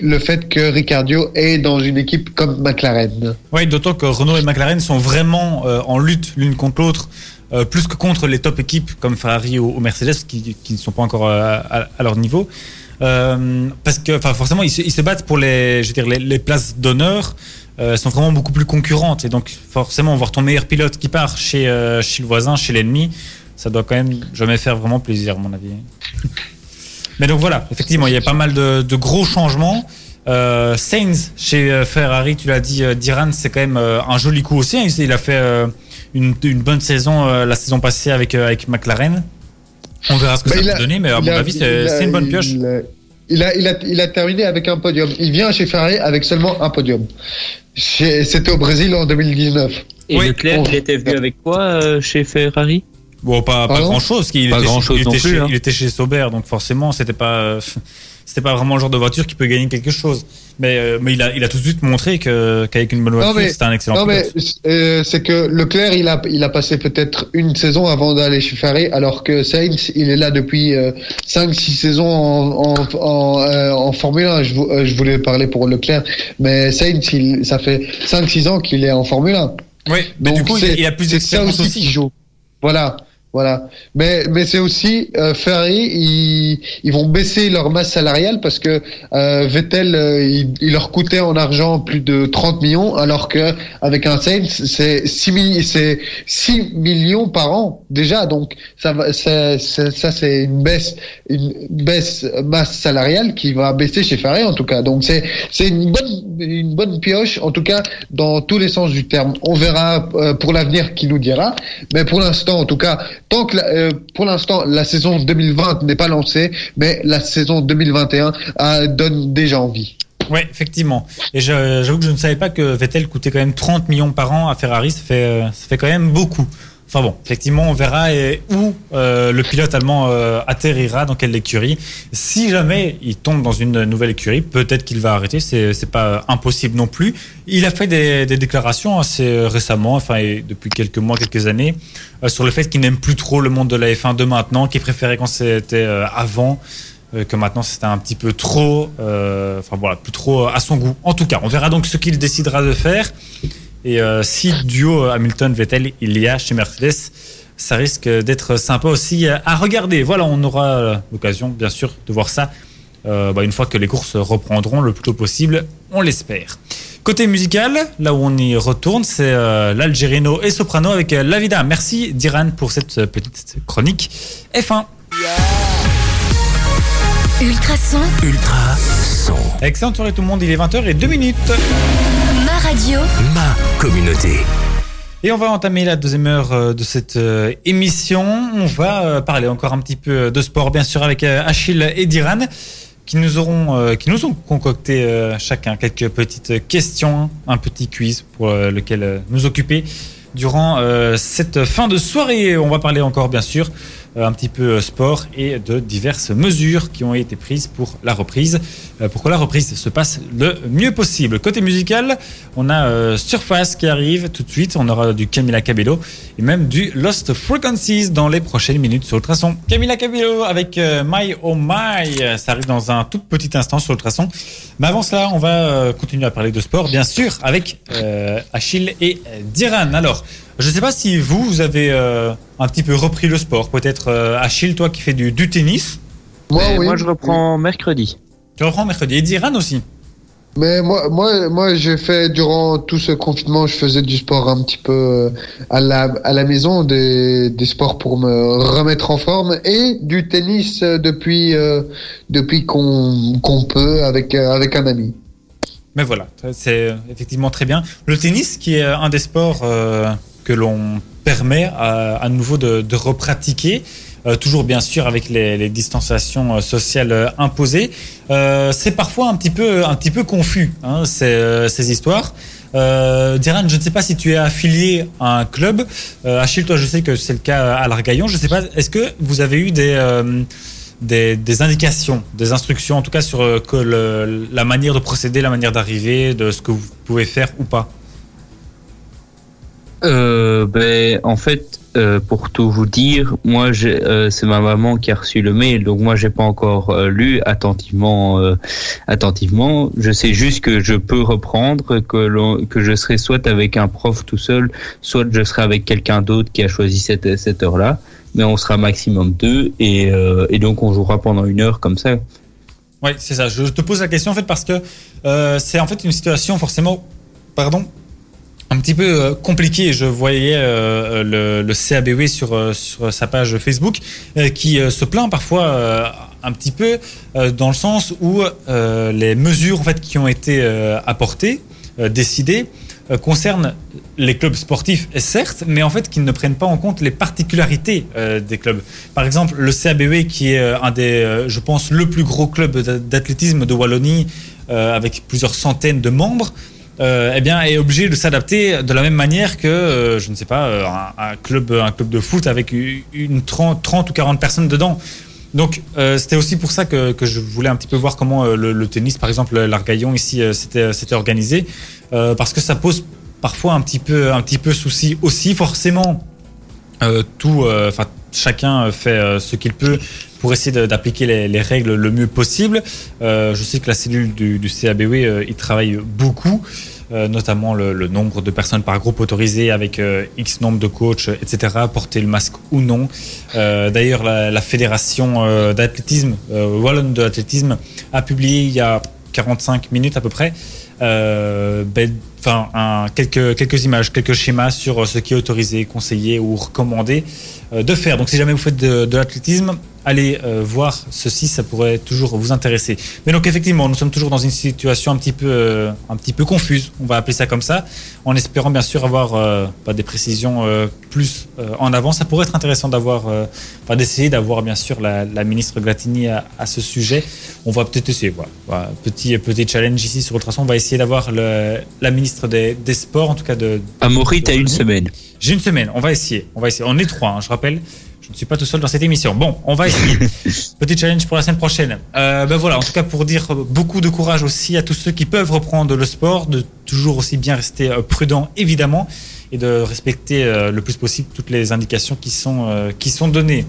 le fait que Ricardo est dans une équipe comme McLaren. Oui, d'autant que Renault et McLaren sont vraiment en lutte l'une contre l'autre. plus que contre les top équipes comme Ferrari ou, Mercedes qui, qui, ne sont pas encore à, leur niveau. Parce que forcément ils se, battent pour les, je veux dire, les, places d'honneur euh, sont vraiment beaucoup plus concurrentes. Et donc, forcément, voir ton meilleur pilote qui part chez, euh, chez le voisin, chez l'ennemi, ça doit quand même jamais faire vraiment plaisir, à mon avis. Mais donc voilà, effectivement, il y a pas mal de, gros changements. Euh, Sainz chez euh, Ferrari, tu l'as dit, Diran, c'est quand même un joli coup aussi. Il a fait une, bonne saison la saison passée avec McLaren. On verra ce que bah, ça va donner, mais à mon avis, c'est une bonne pioche Il a, il, a, il a terminé avec un podium. Il vient chez Ferrari avec seulement un podium. Chez- C'était au Brésil en 2019. Et Oui. Leclerc, il était venu avec quoi euh, chez Ferrari? Bon, pas, pas Pardon? grand chose. Il Pas était, grand-chose il, non était plus, chez, hein. il était chez Sauber, donc forcément, c'était pas, c'était pas vraiment le genre de voiture qui peut gagner quelque chose. Mais, euh, mais il a, il a tout de suite montré qu'avec une bonne voiture, mais- c'était un excellent Non, mais pilote. euh, c'est que Leclerc, il a, il a passé peut-être une saison avant d'aller chez Ferrari, alors que Sainz, il est là depuis 5-6 saisons en, en, en, euh, en Formule 1. Je, euh, je voulais parler pour Leclerc, mais Sainz, il, ça fait 5-6 ans qu'il est en Formule 1. Oui, mais du Donc, coup, il, a plus d'expérience aussi aussi. joue. Voilà, voilà. Mais mais c'est aussi euh, Ferrari, ils, ils vont baisser leur masse salariale parce que euh, Vettel, euh, il, il leur coûtait en argent plus de 30 millions, alors que avec un Sainz, c'est 6 mi- c'est 6 millions par an déjà. Donc ça va, ça, ça, ça, c'est une baisse, une baisse masse salariale qui va baisser chez Ferrari en tout cas. Donc c'est c'est une bonne une bonne pioche en tout cas dans tous les sens du terme. On verra euh, pour l'avenir qui nous dira. Mais pour l'instant, en tout cas, tant que euh, pour l'instant la saison 2020 n'est pas lancée, mais la saison 2021 euh, donne déjà envie. Oui, effectivement. Et j'avoue que je ne savais pas que Vettel coûtait quand même 30 millions par an à Ferrari. Ça fait, euh, ça fait quand même beaucoup. Enfin bon, effectivement, on verra où euh, le pilote allemand euh, atterrira, dans quelle écurie. Si jamais il tombe dans une nouvelle écurie, peut-être qu'il va arrêter. C'est c'est pas impossible non plus. Il a fait des, déclarations assez récemment, enfin depuis quelques mois, quelques années, euh, sur le fait qu'il n'aime plus trop le monde de la F1 de maintenant, qu'il préférait quand c'était euh, avant euh, que maintenant c'était un petit peu trop, euh, enfin voilà, plus trop à son goût. En tout cas, on verra donc ce qu'il décidera de faire. Et euh, si duo Hamilton-Vettel il y a chez Mercedes, ça risque d'être sympa aussi à regarder. Voilà, on aura euh, l'occasion, bien sûr, de voir ça euh, bah, une fois que les courses reprendront le plus tôt possible, on l'espère. Côté musical, là où on y retourne, c'est euh, l'Algerino et Soprano avec euh, La Vida. Merci Diran pour cette petite chronique F1. Ultrason, Ultra son. Excellente soirée tout le monde, il est 20h et 2 minutes. Ma radio, Ma communauté. Et on va entamer la deuxième heure euh, de cette euh, émission. On va euh, parler encore un petit peu de sport, bien sûr, avec Achille et Diran, qui nous auront, qui nous ont concocté chacun quelques petites questions, un petit quiz pour lequel nous occuper durant cette fin de soirée. On va parler encore, bien sûr, euh, un petit peu euh, sport et de diverses mesures qui ont été prises pour la reprise, euh, pour que la reprise se passe le mieux possible. Côté musical, on a euh, Surface qui arrive tout de suite, on aura du Camila Cabello et même du Lost Frequencies dans les prochaines minutes sur Ultrason. Camila Cabello avec euh, My Oh My, ça arrive dans un tout petit instant sur Ultrason. Mais avant cela, on va euh, continuer à parler de sport, bien sûr, avec euh, Achille et euh, Diran. Alors, je ne sais pas si vous, vous avez euh, un petit peu repris le sport. Peut-être euh, Achille, toi qui fais du, du tennis. Moi, oui. Moi, je reprends mercredi. Tu reprends mercredi. Et Diran aussi. Mais moi, moi, moi, j'ai fait durant tout ce confinement, je faisais du sport un petit peu euh, à la, à la maison, des, des sports pour me remettre en forme et du tennis depuis, euh, depuis qu'on qu'on peut avec, avec un ami. Mais voilà, c'est effectivement très bien. Le tennis, qui est un des sports euh, que l'on permet à, à nouveau de, de repratiquer, euh, toujours bien sûr avec les, distanciations euh, sociales euh, imposées, euh, c'est parfois un petit peu, un petit peu confus, hein, ces, euh, histoires. Euh, Diran, je ne sais pas si tu es affilié à un club. Euh, Achille, toi, je sais que c'est le cas à l'Argaillon. Je ne sais pas, est-ce que vous avez eu des, euh, indications, des instructions, en tout cas sur euh, la manière de procéder, la manière d'arriver, de ce que vous pouvez faire ou pas? Euh, ben, en fait, euh, pour tout vous dire, moi, euh, c'est ma maman qui a reçu le mail, donc moi, j'ai pas encore euh, lu attentivement. euh, attentivement, je sais juste que je peux reprendre, que je serai soit avec un prof tout seul, soit je serai avec quelqu'un d'autre qui a choisi cette heure-là. Mais on sera maximum deux, et, et donc on jouera pendant une heure comme ça. Oui, c'est ça. Je te pose la question en fait parce que c'est en fait une situation forcément, pardon, un petit peu euh, compliquée. Je voyais euh, le, le CABW sur, euh, sur sa page Facebook qui se plaint parfois un petit peu dans le sens où les mesures en fait qui ont été apportées, décidées, euh, concerne les clubs sportifs, certes, mais en fait qui ne prennent pas en compte les particularités des clubs. Par exemple, le CABE, qui est un des, je pense, le plus gros club d'a- d'athlétisme de Wallonie, avec plusieurs centaines de membres, euh, eh bien, est obligé de s'adapter de la même manière que, euh, je ne sais pas, euh, un, club, un club de foot avec une 30, 30 ou 40 personnes dedans. Donc, euh, c'était aussi pour ça que, que je voulais un petit peu voir comment le, tennis, par exemple, l'Argaillon ici, s'était organisé, parce que ça pose parfois un petit peu, un petit peu souci aussi. Forcément, tout, enfin, chacun fait euh, ce qu'il peut pour essayer d'appliquer les, les règles le mieux possible. Euh, je sais que la cellule du, du CABW, euh, il travaille beaucoup, euh, notamment le, nombre de personnes par groupe autorisé avec euh, X nombre de coachs, etc., porter le masque ou non. Euh, D'ailleurs, la, fédération euh, d'athlétisme, euh, Wallonne de l'athlétisme, a publié il y a 45 minutes à peu près, euh, enfin, quelques, quelques images, quelques schémas sur euh, ce qui est autorisé, conseillé ou recommandé euh, de faire. Donc, si jamais vous faites de, l'athlétisme, allez euh, voir ceci, ça pourrait toujours vous intéresser. Mais donc, effectivement, nous sommes toujours dans une situation un petit peu, un petit peu confuse, on va appeler ça comme ça, en espérant bien sûr avoir des précisions plus en avant. Ça pourrait être intéressant d'avoir, d'essayer d'avoir bien sûr la, ministre Glatini à, ce sujet. On va peut-être essayer. Voilà. Voilà. Petit, petit challenge ici sur Ultrason. On va essayer d'avoir le- la ministre des, des Sports, en tout cas de. Amaury, t'as une semaine. J'ai une semaine. On va essayer. On va essayer. On est trois, hein, je rappelle. Je ne suis pas tout seul dans cette émission. Bon, on va essayer. Petit challenge pour la semaine prochaine. Euh, ben voilà, en tout cas pour dire beaucoup de courage aussi à tous ceux qui peuvent reprendre le sport, de toujours aussi bien rester euh, prudent évidemment et de respecter euh, le plus possible toutes les indications qui sont euh, qui sont données.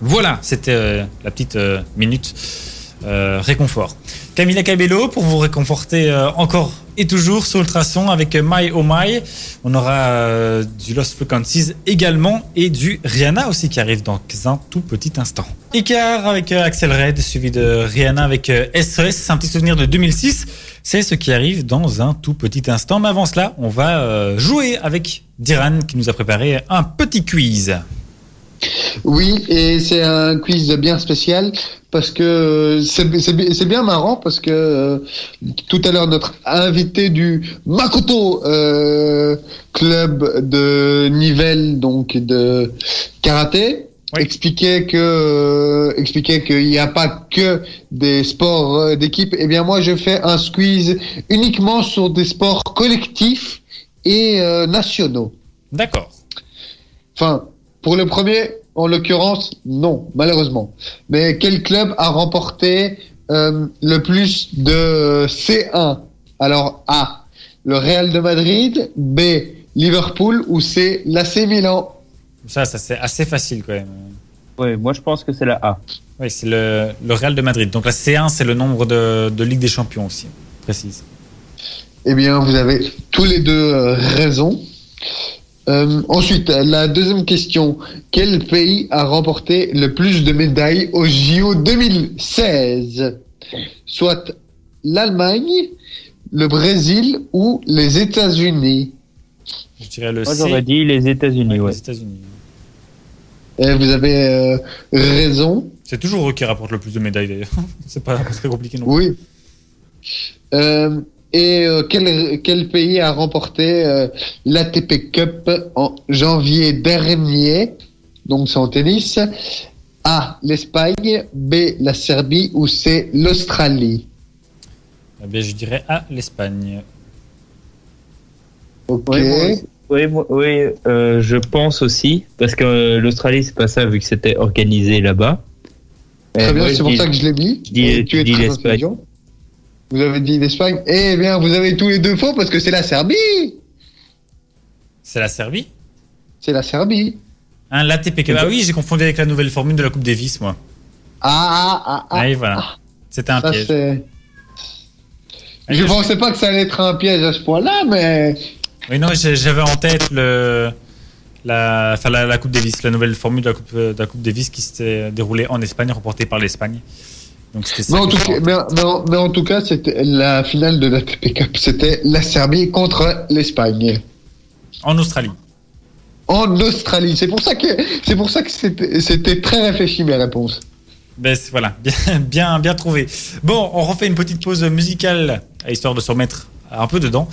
Voilà, c'était la petite minute euh, réconfort. Camila Cabello pour vous réconforter euh, encore et toujours sur Ultrason avec My Oh My. On aura euh, du Lost Frequencies également et du Rihanna aussi qui arrive dans un tout petit instant. Icar avec euh, Axel Red suivi de Rihanna avec SOS, un petit souvenir de 2006. C'est ce qui arrive dans un tout petit instant. Mais avant cela, on va jouer avec Diran qui nous a préparé un petit quiz. Oui, et c'est un quiz bien spécial parce que euh, c'est c'est bi- c'est bien marrant parce que euh, tout à l'heure notre invité du Makoto euh, club de Nivelles donc de karaté Oui. expliquait que euh, expliquait qu'il n'y a pas que des sports d'équipe. Eh bien moi je fais un squeeze uniquement sur des sports collectifs et nationaux. D'accord. Enfin, pour le premier, en l'occurrence, non, malheureusement. Mais quel club a remporté euh, le plus de C1 Alors A, le Real de Madrid, B, Liverpool ou C, l'AC Milan? Ça, ça c'est assez facile quand même. Ouais, moi je pense que c'est la A. Oui, c'est le, le Real de Madrid. Donc la C1, c'est le nombre de, de Ligue des Champions aussi, précise. Eh bien, vous avez tous les deux euh, raison. Euh, ensuite, la deuxième question. Quel pays a remporté le plus de médailles au JO 2016 Soit l'Allemagne, le Brésil ou les États-Unis? Je dirais le Moi j'aurais dit les États-Unis, ouais. Les États-Unis. Et Vous avez euh, raison. C'est toujours eux qui rapportent le plus de médailles d'ailleurs. c'est pas très compliqué non? Plus. Oui. Euh, et euh, quel, quel pays a remporté euh, l'ATP Cup en janvier dernier? Donc c'est en tennis. A. L'Espagne. B. La Serbie. Ou C. L'Australie? Eh bien, je dirais A, l'Espagne. Ok. Oui, moi- oui euh, je pense aussi, parce que euh, l'Australie, c'est pas ça, vu que c'était organisé là-bas. Très bien, c'est pour dis- ça que je l'ai mis. je dis- Et je tu es dis très l'Espagne. Vous avez dit l'Espagne. Eh bien, vous avez tous les deux faux parce que c'est la Serbie. C'est la Serbie C'est la Serbie. Hein, l'ATP Cup. Ah oui, j'ai confondu avec la nouvelle formule de la Coupe Davis, moi. Ah, ah, ah. Ah, et voilà. C'était un ça, piège. Ah, Je je- pensais pas que ça allait être un piège à ce point-là, mais Oui, non, j'avais en tête le, la, enfin, la, la Coupe Davis, la nouvelle formule de la Coupe, de la coupe Davis qui s'était déroulée en Espagne, remportée par l'Espagne. Donc. Mais en, tout cas, en tête. mais, mais en- mais en tout cas, c'était la finale de la TP Cup. C'était la Serbie contre l'Espagne. En Australie. En Australie. C'est pour ça que c'est pour ça que c'était très réfléchi mes réponses. Ben, voilà, bien, bien, bien trouvé. Bon, on refait une petite pause musicale, histoire de se remettre un peu dedans.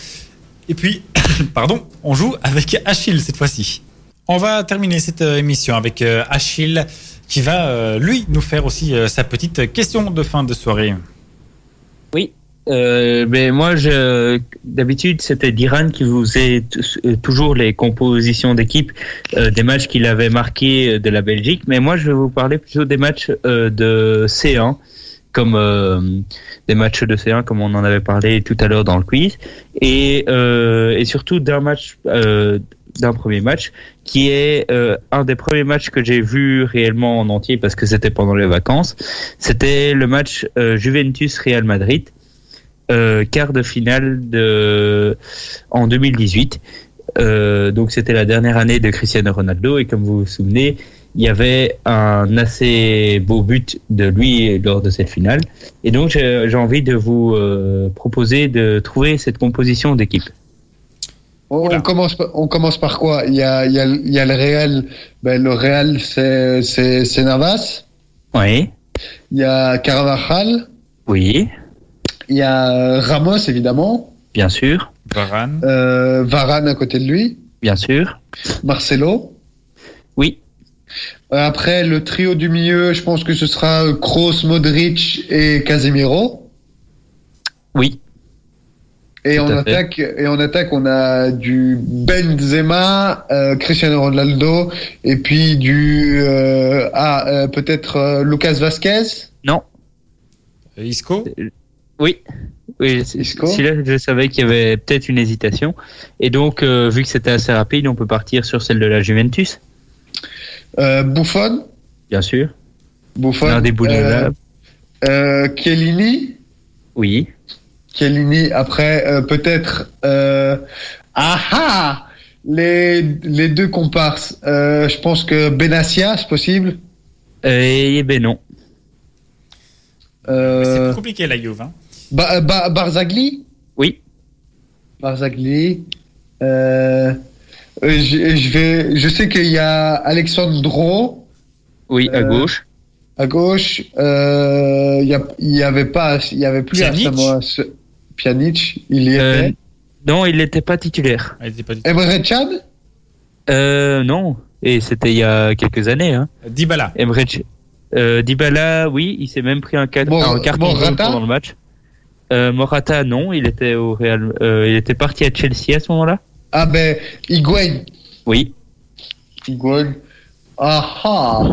Et puis, pardon, on joue avec Achille cette fois-ci. On va terminer cette euh, émission avec euh, Achille qui va, euh, lui, nous faire aussi sa petite question de fin de soirée. Oui. Mais moi, je, d'habitude, c'était Diran qui vous faisait toujours les compositions d'équipe des matchs qu'il avait marqués de la Belgique. Mais moi, je vais vous parler plutôt des matchs de C1, comme des matchs de C1, comme on en avait parlé tout à l'heure dans le quiz, et, et surtout d'un match, d'un premier match, qui est euh, un des premiers matchs que j'ai vu réellement en entier parce que c'était pendant les vacances. C'était le match euh, Juventus-Real Madrid euh, quart de finale en 2018. Euh, donc c'était la dernière année de Cristiano Ronaldo et comme vous vous souvenez, il y avait un assez beau but de lui lors de cette finale. Et donc j'ai envie de vous proposer de trouver cette composition d'équipe. On, on commence, par- on commence par quoi? Il y, a, il, y a, il y a le Real. Ben, le Real, c'est c'est- c'est Navas. Oui, Il y a Carvajal. oui, Il y a euh, Ramos, évidemment. bien sûr, Varane. Euh, Varane à côté de lui. bien sûr, Marcelo. oui, Euh, Après, le trio du milieu, je pense que ce sera euh, Kroos, Modric et Casemiro. oui, Et Tout fait. attaque, et en attaque, on a du Benzema, euh, Cristiano Ronaldo, et puis du euh, ah euh, peut-être euh, Lucas Vasquez. non, Isco? oui. Oui, Isco? celui-là, je savais qu'il y avait peut-être une hésitation. Et donc, euh, vu que c'était assez rapide, on peut partir sur celle de la Juventus, Euh, Buffon, bien sûr. Buffon, L'un des de euh, là. euh, Chiellini, Oui, Chiellini. Après, euh, peut-être euh, ah ah les les deux comparses. Euh, je pense que Benassia, c'est possible? et ben non. C'est Euh, plus compliqué la Juve. hein. Ba- Ba- Barzagli? Oui, Barzagli. Euh, je, je vais, je sais qu'il y a Alexandro oui, à Euh, gauche. à gauche. Il y, a- il y avait pas, il y avait plus Pjanic à Samoa ce- Pjanic, il y Euh, était. non, il n'était pas titulaire. Ah, il était pas du tout. Emre. Euh, non, et c'était il y a quelques années. Hein. Dybala. Emre Can- euh, Dybala, oui, il s'est même pris un, ca- Mor- un carton Morata pendant le match. Euh, Morata, non, il était au Real, euh, il était parti à Chelsea à ce moment-là. Ah ben, Higuain. Oui, Higuain. Ah ah.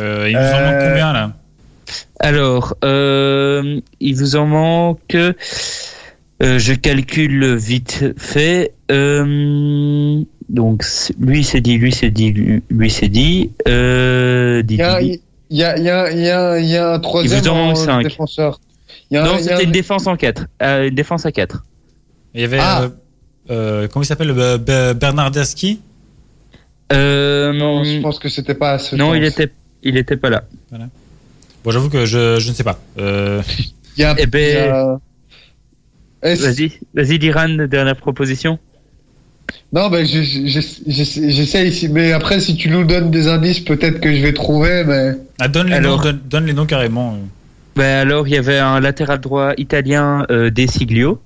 Euh, il nous en manque combien là? Alors, euh, il vous en manque. euh, je calcule vite fait. Euh, donc, lui c'est dit, lui c'est dit, lui, lui c'est dit. Euh, Il dit, y dit, il y a, il y a, il y a, il y a un troisième Il vous en manque en cinq. défenseur. Il y a, Non, il y a c'était un- une défense en 4. une défense à 4. Il y avait. Ah. euh, euh, comment il s'appelle le Be- Bernardeschi? Euh, Non, je pense que c'était pas à ce non il était, il était pas là. Bon, j'avoue que je, je ne sais pas. Euh, Il y a, Eh ben, a- Vas-y, vas-y, Diran, dernière proposition. Non, ben, je- je- je- j'essaie ici, mais après, si tu nous donnes des indices, peut-être que je vais trouver, mais. ah, donne, les Alors. noms, donne, donne les noms carrément. Ben alors, il y avait un latéral droit italien, euh, Desiglio.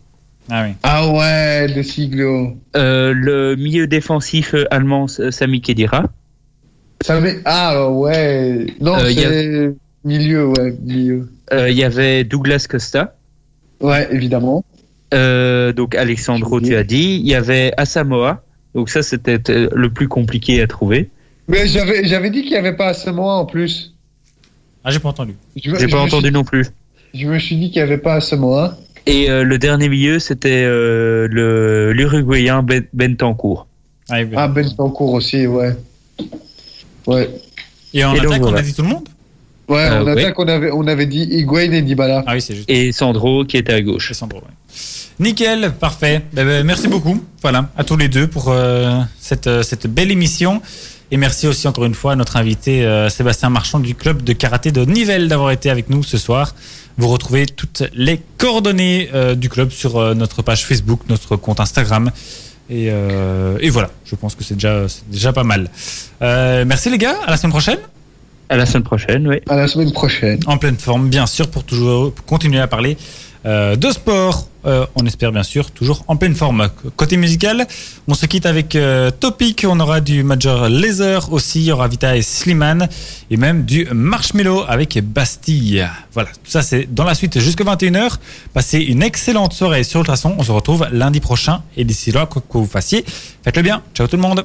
Ah oui. Ah ouais, de Siglio. Euh, le milieu défensif euh, allemand, Sami Khedira. Ça met... Ah ouais. Non, Euh, il y a- c'est milieu, ouais, milieu. Euh, Il y avait Douglas Costa. Ouais, évidemment. Euh, donc Alexandro, tu as dit. Il y avait Asamoah. Donc ça, c'était euh, le plus compliqué à trouver. Mais j'avais, j'avais dit qu'il n'y avait pas moi en plus. Ah, j'ai pas entendu. J'ai pas entendu suis- non plus. je me suis dit qu'il n'y avait pas moi. Et euh, le dernier milieu, c'était euh, le l'Uruguayen Ben- Bentancur. Ah, Ah, Bentancourt aussi, ouais. Ouais. Et en et donc, attaque, on voilà. a dit tout le monde? Ouais, Euh, en ouais. attaque, on avait, on avait dit Higuain et Dybala. Ah oui, c'est juste. Et Sandro qui était à gauche. C'est Sandro, ouais. Nickel, parfait. Ben, ben, merci beaucoup. Voilà, à tous les deux pour euh, cette, euh, cette belle émission. Et merci aussi encore une fois à notre invité euh, Sébastien Marchand du club de karaté de Nivelles d'avoir été avec nous ce soir. Vous retrouvez toutes les coordonnées euh, du club sur euh, notre page Facebook, notre compte Instagram. Et, euh, et voilà, je pense que c'est déjà, c'est déjà pas mal. Euh, merci les gars, à la semaine prochaine. À la semaine prochaine, oui. À la semaine prochaine. En pleine forme, bien sûr, pour toujours pour continuer à parler euh, de sport. Euh, on espère bien sûr toujours en pleine forme. Côté musical, on se quitte avec euh, Topic. On aura du Major Laser aussi. Il y aura Vita et Slimane. Et même du Marshmello avec Bastille. Voilà, tout ça c'est dans la suite jusqu'à 21h. Passez une excellente soirée sur Ultrason. On se retrouve lundi prochain. Et d'ici là, quoi que vous fassiez, faites-le bien. Ciao tout le monde.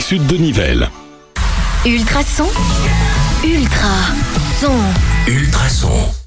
sud de Nivelles. Ultrason. Ultra. Son. Ultrason.